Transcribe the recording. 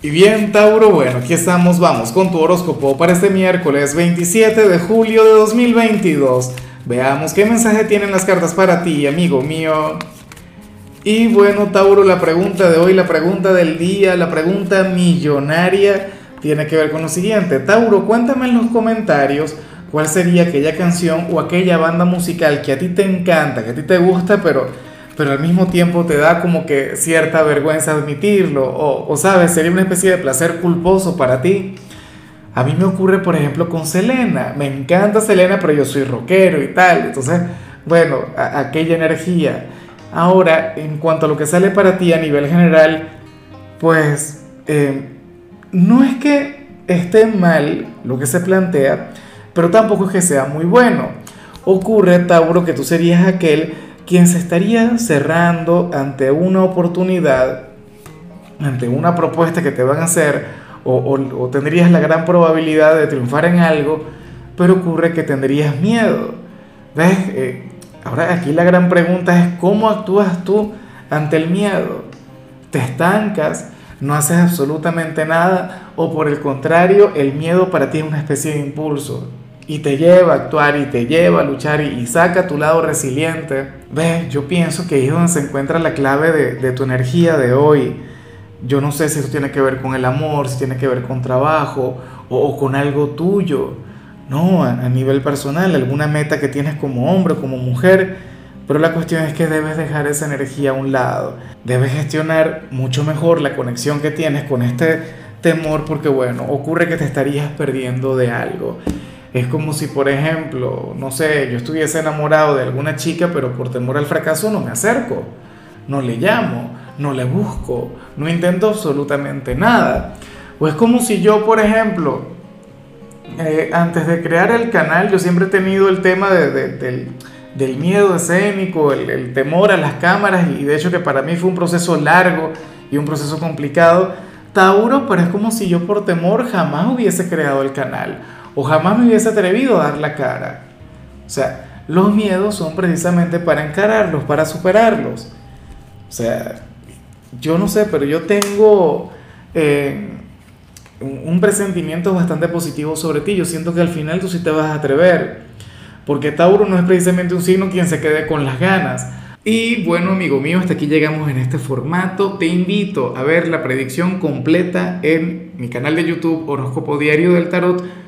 Y bien, Tauro, bueno, aquí estamos, vamos con tu horóscopo para este miércoles 27 de julio de 2022. Veamos qué mensaje tienen las cartas para ti, amigo mío. Y bueno, Tauro, la pregunta de hoy, la pregunta del día, la pregunta millonaria, tiene que ver con lo siguiente. Tauro, cuéntame en los comentarios cuál sería aquella canción o aquella banda musical que a ti te encanta, que a ti te gusta, pero pero al mismo tiempo te da como que cierta vergüenza admitirlo, o, sabes, sería una especie de placer culposo para ti. A mí me ocurre, por ejemplo, con Selena. Me encanta Selena, pero yo soy rockero y tal. Entonces, bueno, aquella energía. Ahora, en cuanto a lo que sale para ti a nivel general, pues eh, no es que esté mal lo que se plantea, pero tampoco es que sea muy bueno. Ocurre, Tauro, que tú serías aquel quien se estaría cerrando ante una oportunidad, ante una propuesta que te van a hacer, o, tendrías la gran probabilidad de triunfar en algo, pero ocurre que tendrías miedo. ¿Ves? Eh, ahora aquí la gran pregunta es cómo actúas tú ante el miedo. ¿Te estancas? ¿No haces absolutamente nada? ¿O por el contrario, el miedo para ti es una especie de impulso? Y te lleva a actuar y te lleva a luchar y, saca tu lado resiliente. Ves, yo pienso que ahí es donde se encuentra la clave de, tu energía de hoy. Yo no sé si eso tiene que ver con el amor, si tiene que ver con trabajo o, con algo tuyo. No, a, a, nivel personal, alguna meta que tienes como hombre o como mujer. Pero la cuestión es que debes dejar esa energía a un lado. Debes gestionar mucho mejor la conexión que tienes con este temor porque, bueno, ocurre que te estarías perdiendo de algo. Es como si, por ejemplo, no sé, yo estuviese enamorado de alguna chica, pero por temor al fracaso no me acerco, no le llamo, no le busco, no intento absolutamente nada. O es como si yo, por ejemplo, eh, antes de crear el canal, yo siempre he tenido el tema del, miedo escénico, el, el temor a las cámaras, y de hecho que para mí fue un proceso largo y un proceso complicado. Tauro, pero es como si yo por temor jamás hubiese creado el canal o jamás me hubiese atrevido a dar la cara. O sea, los miedos son precisamente para encararlos, para superarlos. O sea, yo no sé, pero yo tengo eh, un presentimiento bastante positivo sobre ti. Yo siento que al final tú sí te vas a atrever. Porque Tauro no es precisamente un signo quien se quede con las ganas. Y bueno, amigo mío, hasta aquí llegamos en este formato. Te invito a ver la predicción completa en mi canal de YouTube Horóscopo Diario del Tarot